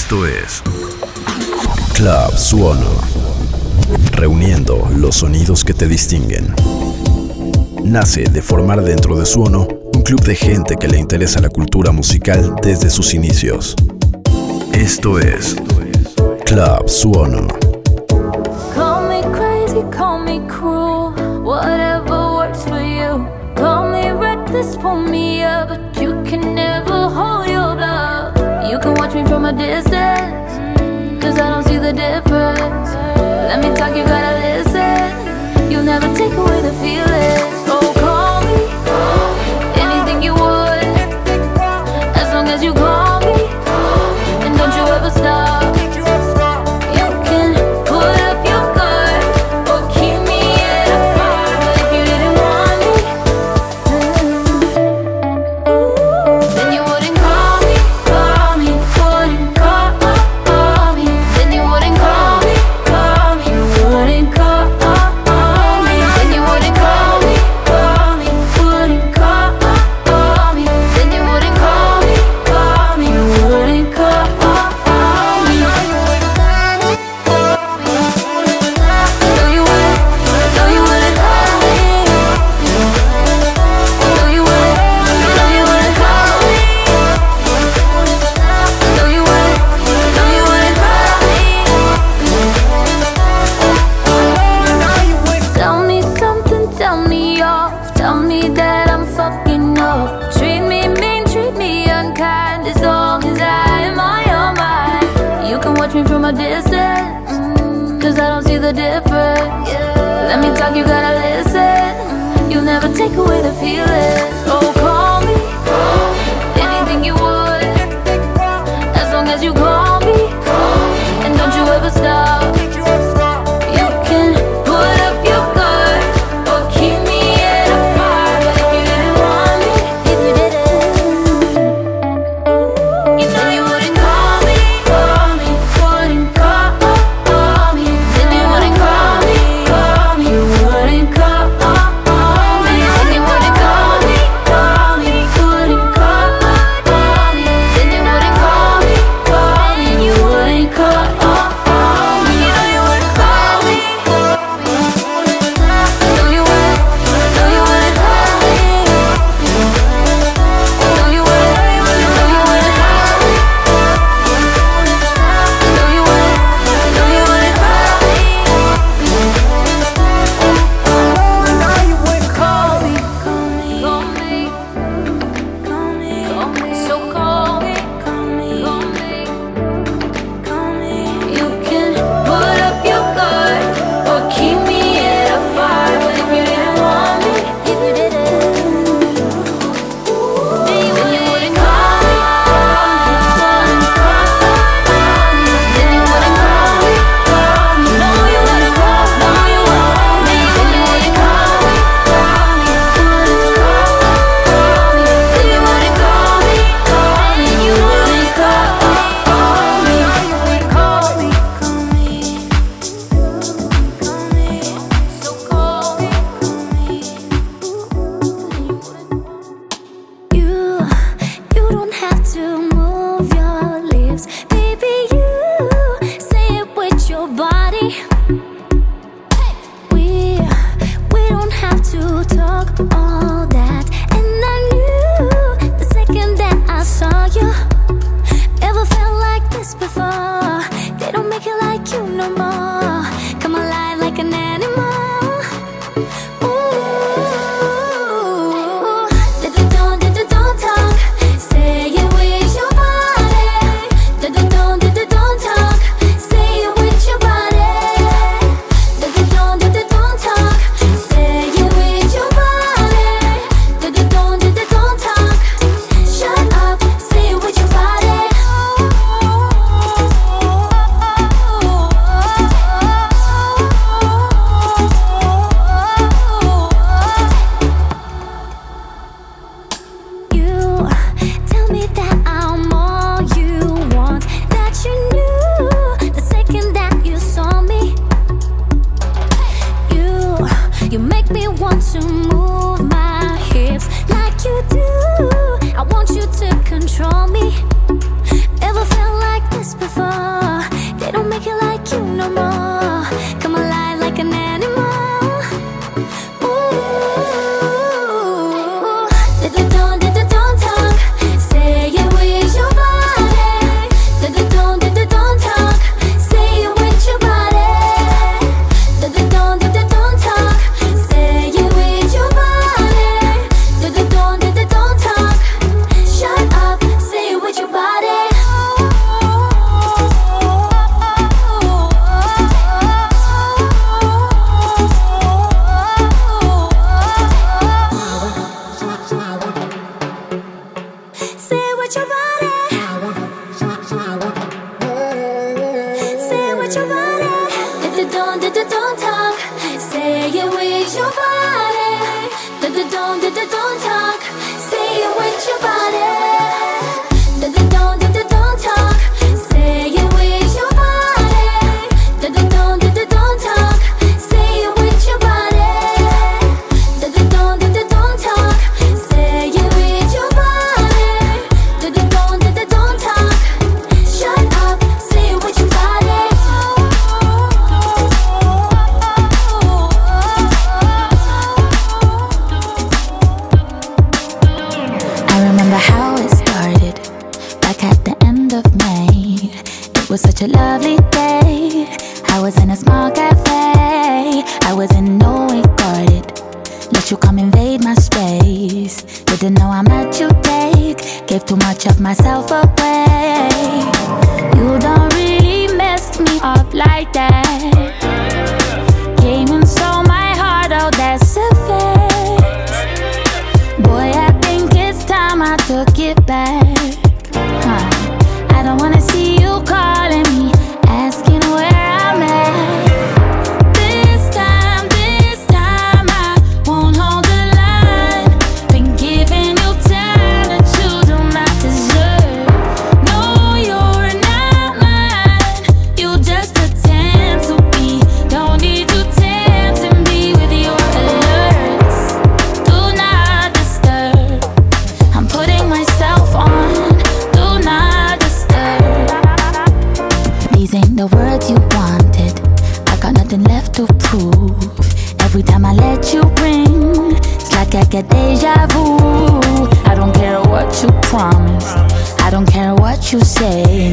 Esto es Club Suono, reuniendo los sonidos que te distinguen. Nace de formar dentro de Suono un club de gente que le interesa la cultura musical desde sus inicios. Esto es Club Suono. Call me crazy, call me cruel, whatever works for you. Call me reckless, me up, but you can never hold You can watch me from a distance, cause I don't see the difference. Let me talk, you gotta listen. You'll never take away the feelings. Oh.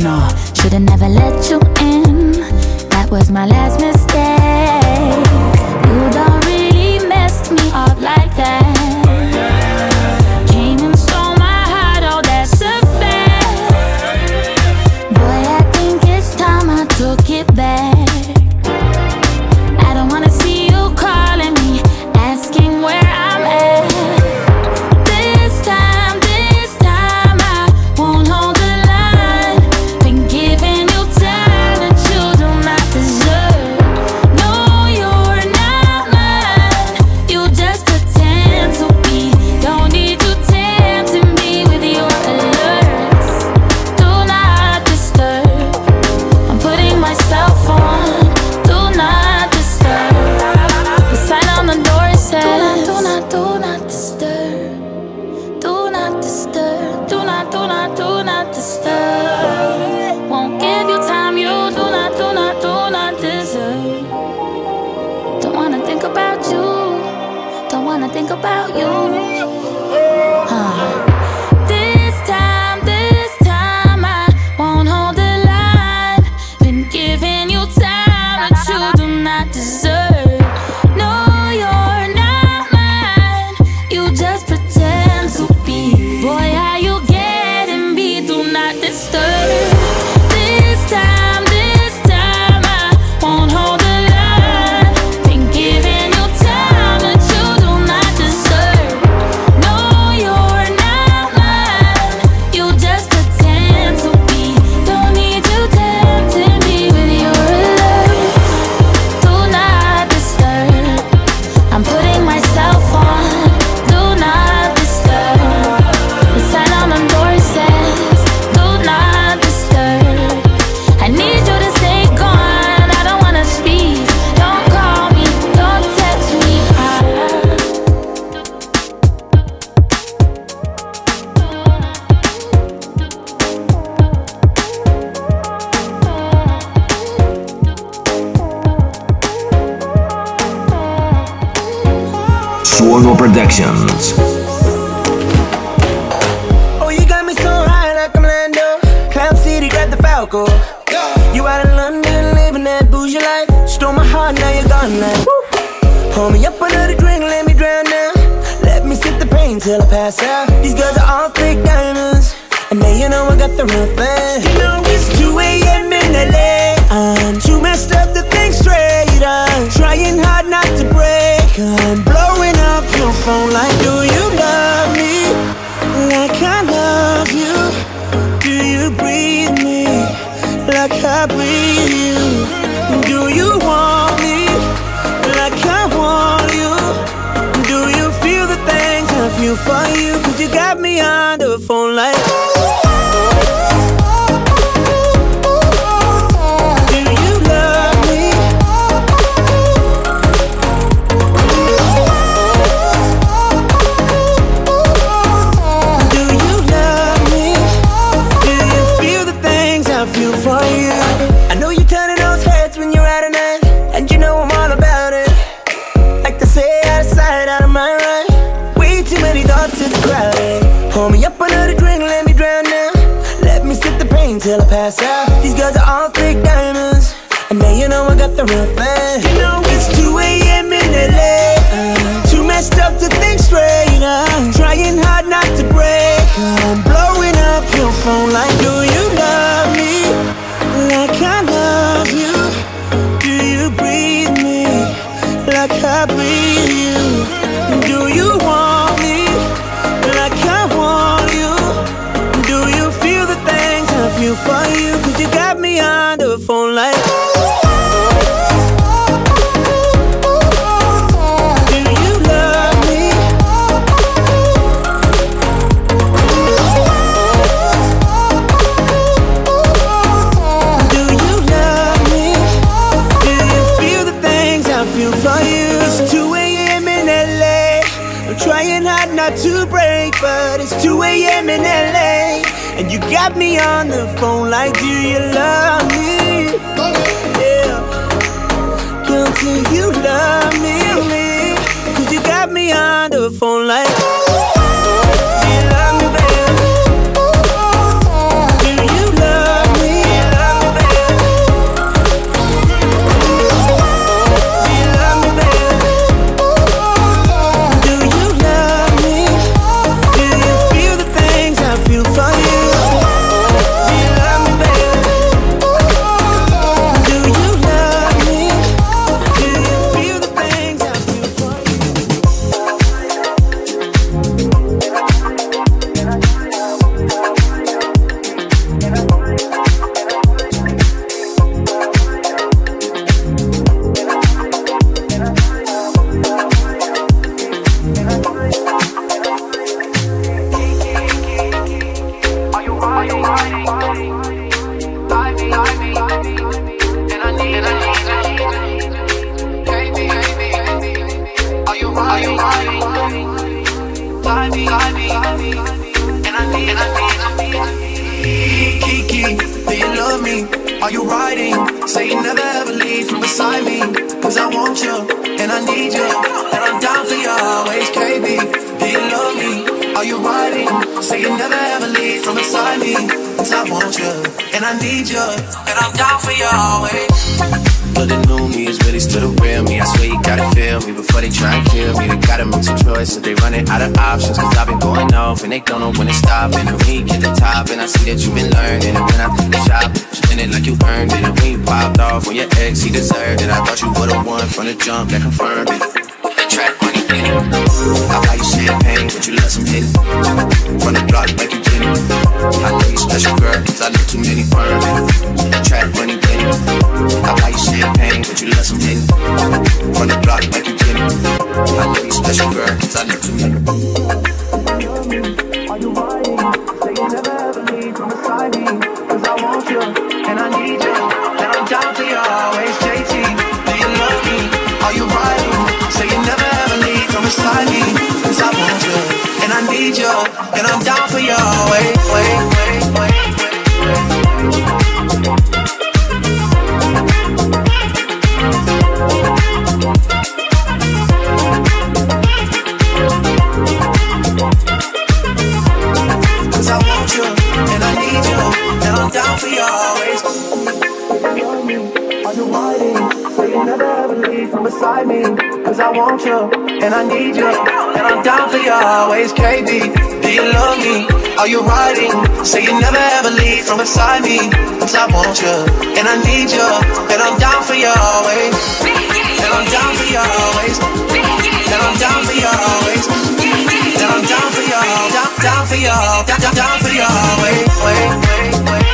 Should've never let you in. That was my last mistake. Beside me. Cause I want you, and I need you. And I'm down for you always. But the new me is really still the real me. I swear you gotta feel me before they try and kill me. They gotta make some choices. They running out of options. Cause I've been going off and they don't know when to stop. And when you get the top, and I see that you've been learning. And when I take the shop, spend it like you earned it. And you popped off, when your ex, he deserved it. I thought you were the one from the jump that confirmed it. The track. I buy you champagne, but you love some hit. From the block like you Jenny. I know you special girl, cause I know too many burning. Track money Benny. I buy you champagne, but you love some hit. From the block like you Jenny. I know you special girl, cause I know too many. Are And I'm down for you always. Cause I want you, and I need you, and I'm down for you always. Are you? Say you never ever leave from beside me. Cause I want you, and I need you, and I'm down for you always. KB, do you love me? Are you riding? Say you never ever leave from beside me. Cause I want you, and I need you, and I'm down for you always. And I'm down for you always. And I'm down for you always. And I'm down for you, down, down for you, down, down, for you. Wait, wait, wait, wait.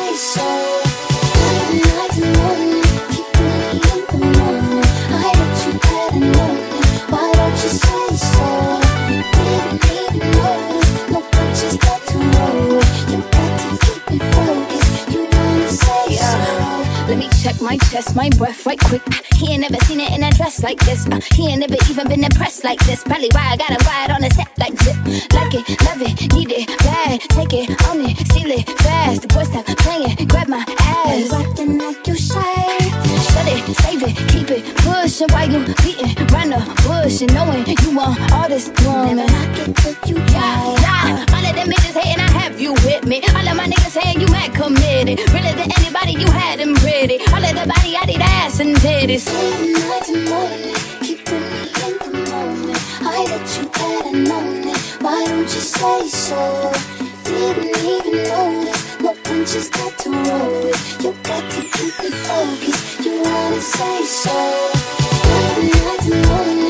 Say so? Night, night, morning, my chest, my breath right quick. He ain't never seen it in a dress like this. Uh, he ain't never even been impressed like this. Probably why I got him ride on the set like zip. Like it, love it, need it, bad. Take it, own it, steal it, fast. The boy stop playing, grab my ass. Acting like you shy. Shut it, save it, keep it, pushing while you beating round the bush and knowing you want all this woman. Never knock it till you yeah. All of them bitches hating, I have you with me. All of my niggas committed. Really to anybody, you had them pretty. All of the body, I need ass and titties. Late night and morning, me in the moment. Let you moment. Why don't you say so? Didn't even notice. No punches got to roll with. You got to keep me focused. You wanna say so? Night and morning,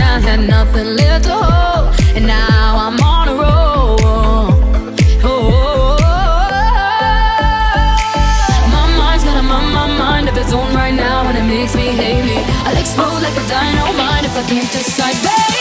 I had nothing left to hold, and now I'm on a roll. Oh, oh, oh. My my mind of its own right now, and it makes me hate me. I'll like a if I can't decide. Babe.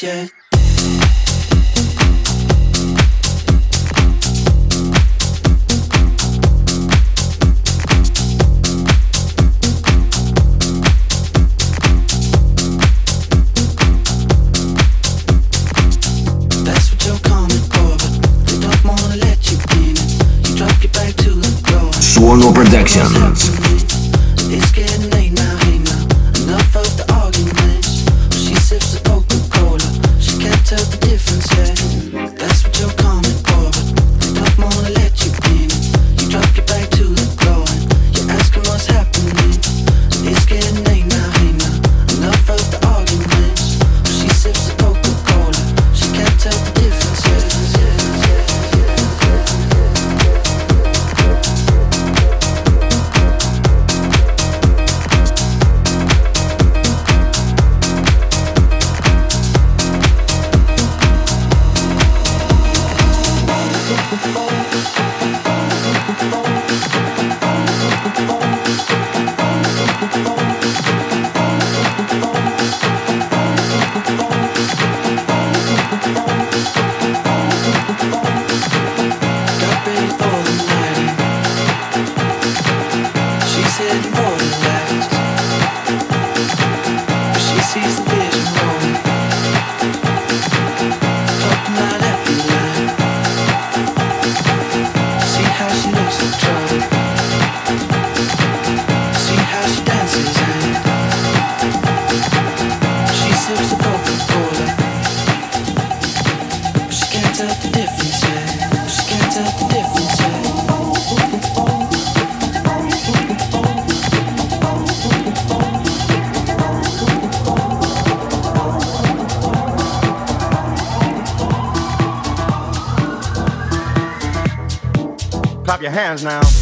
Yet. Hands now.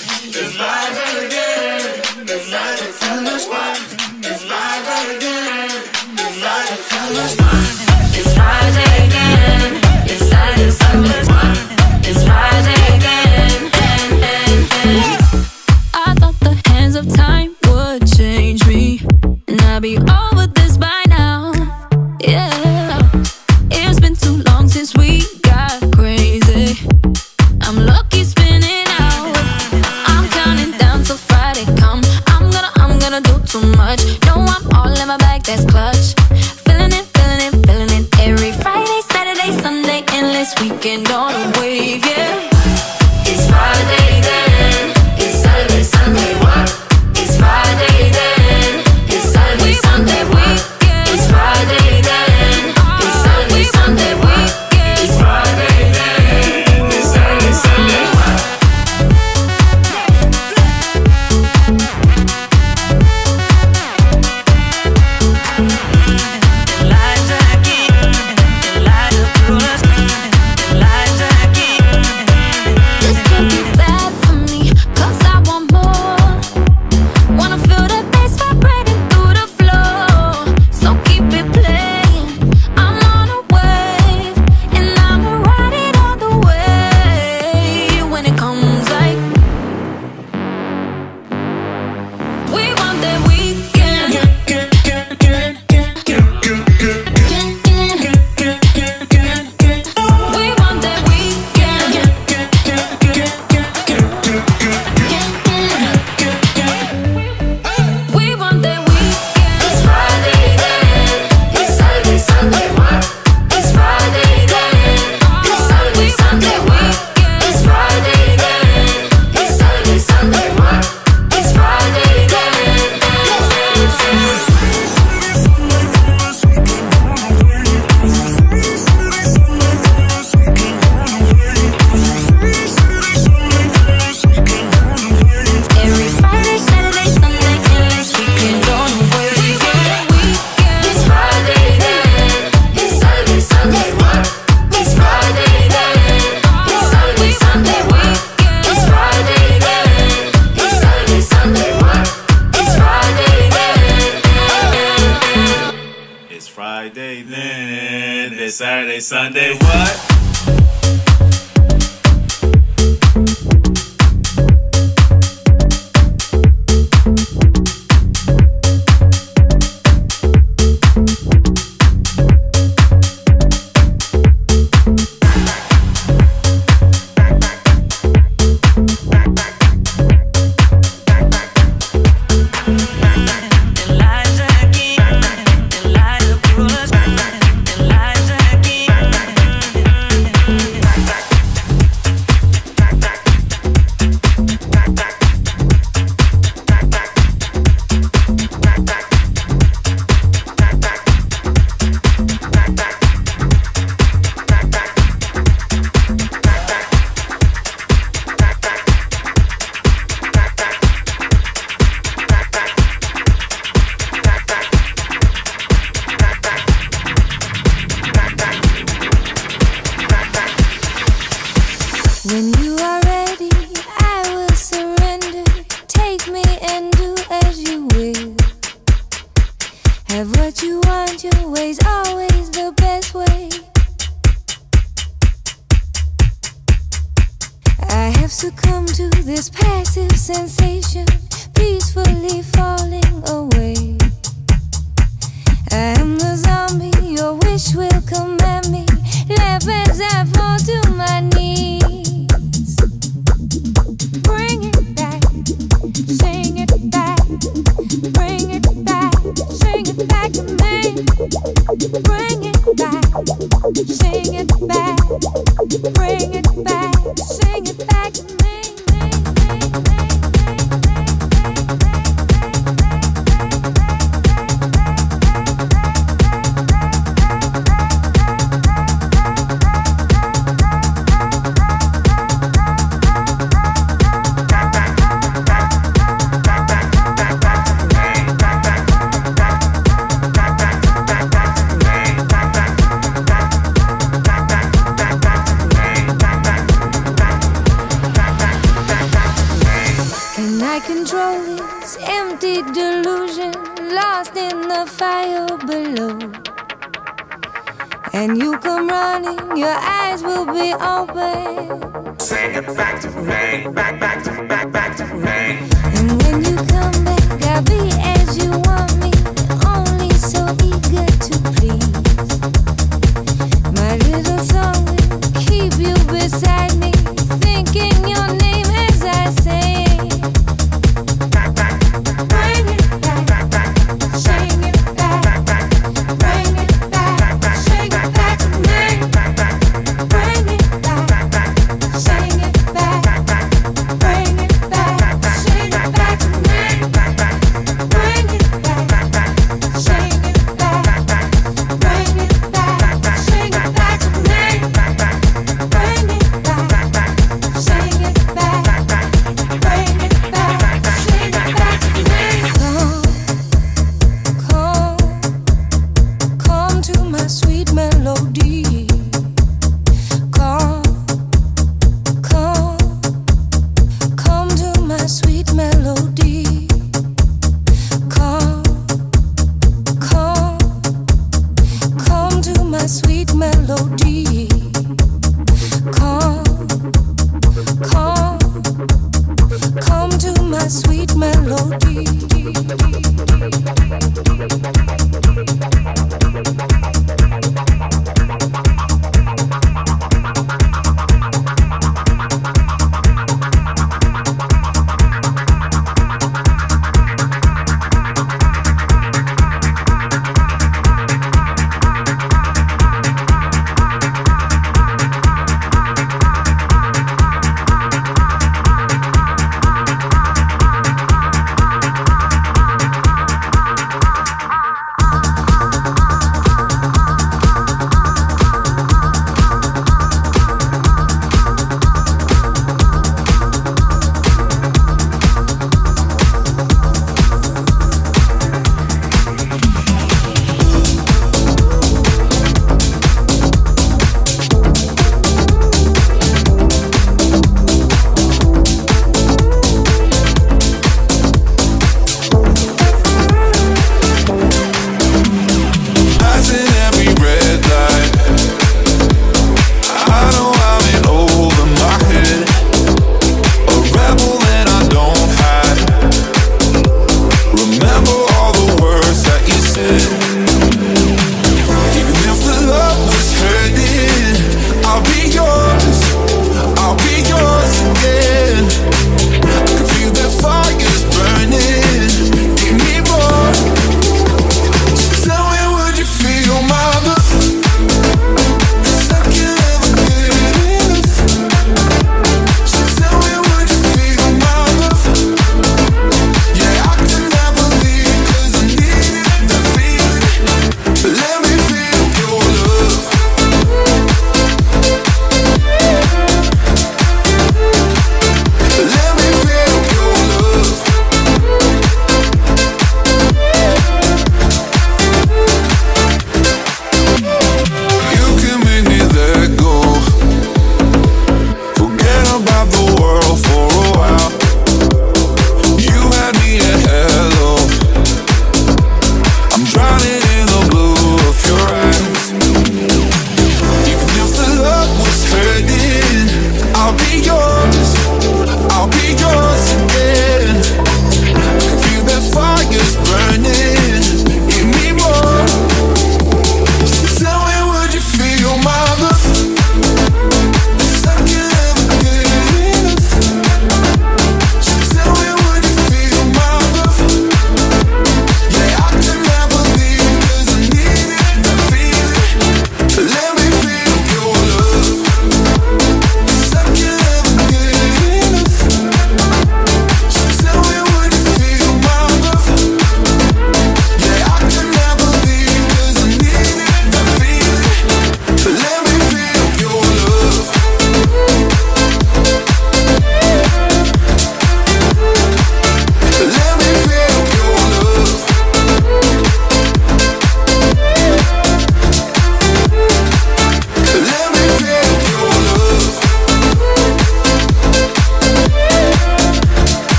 Right.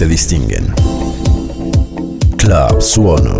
Te distinguen. Club Suono.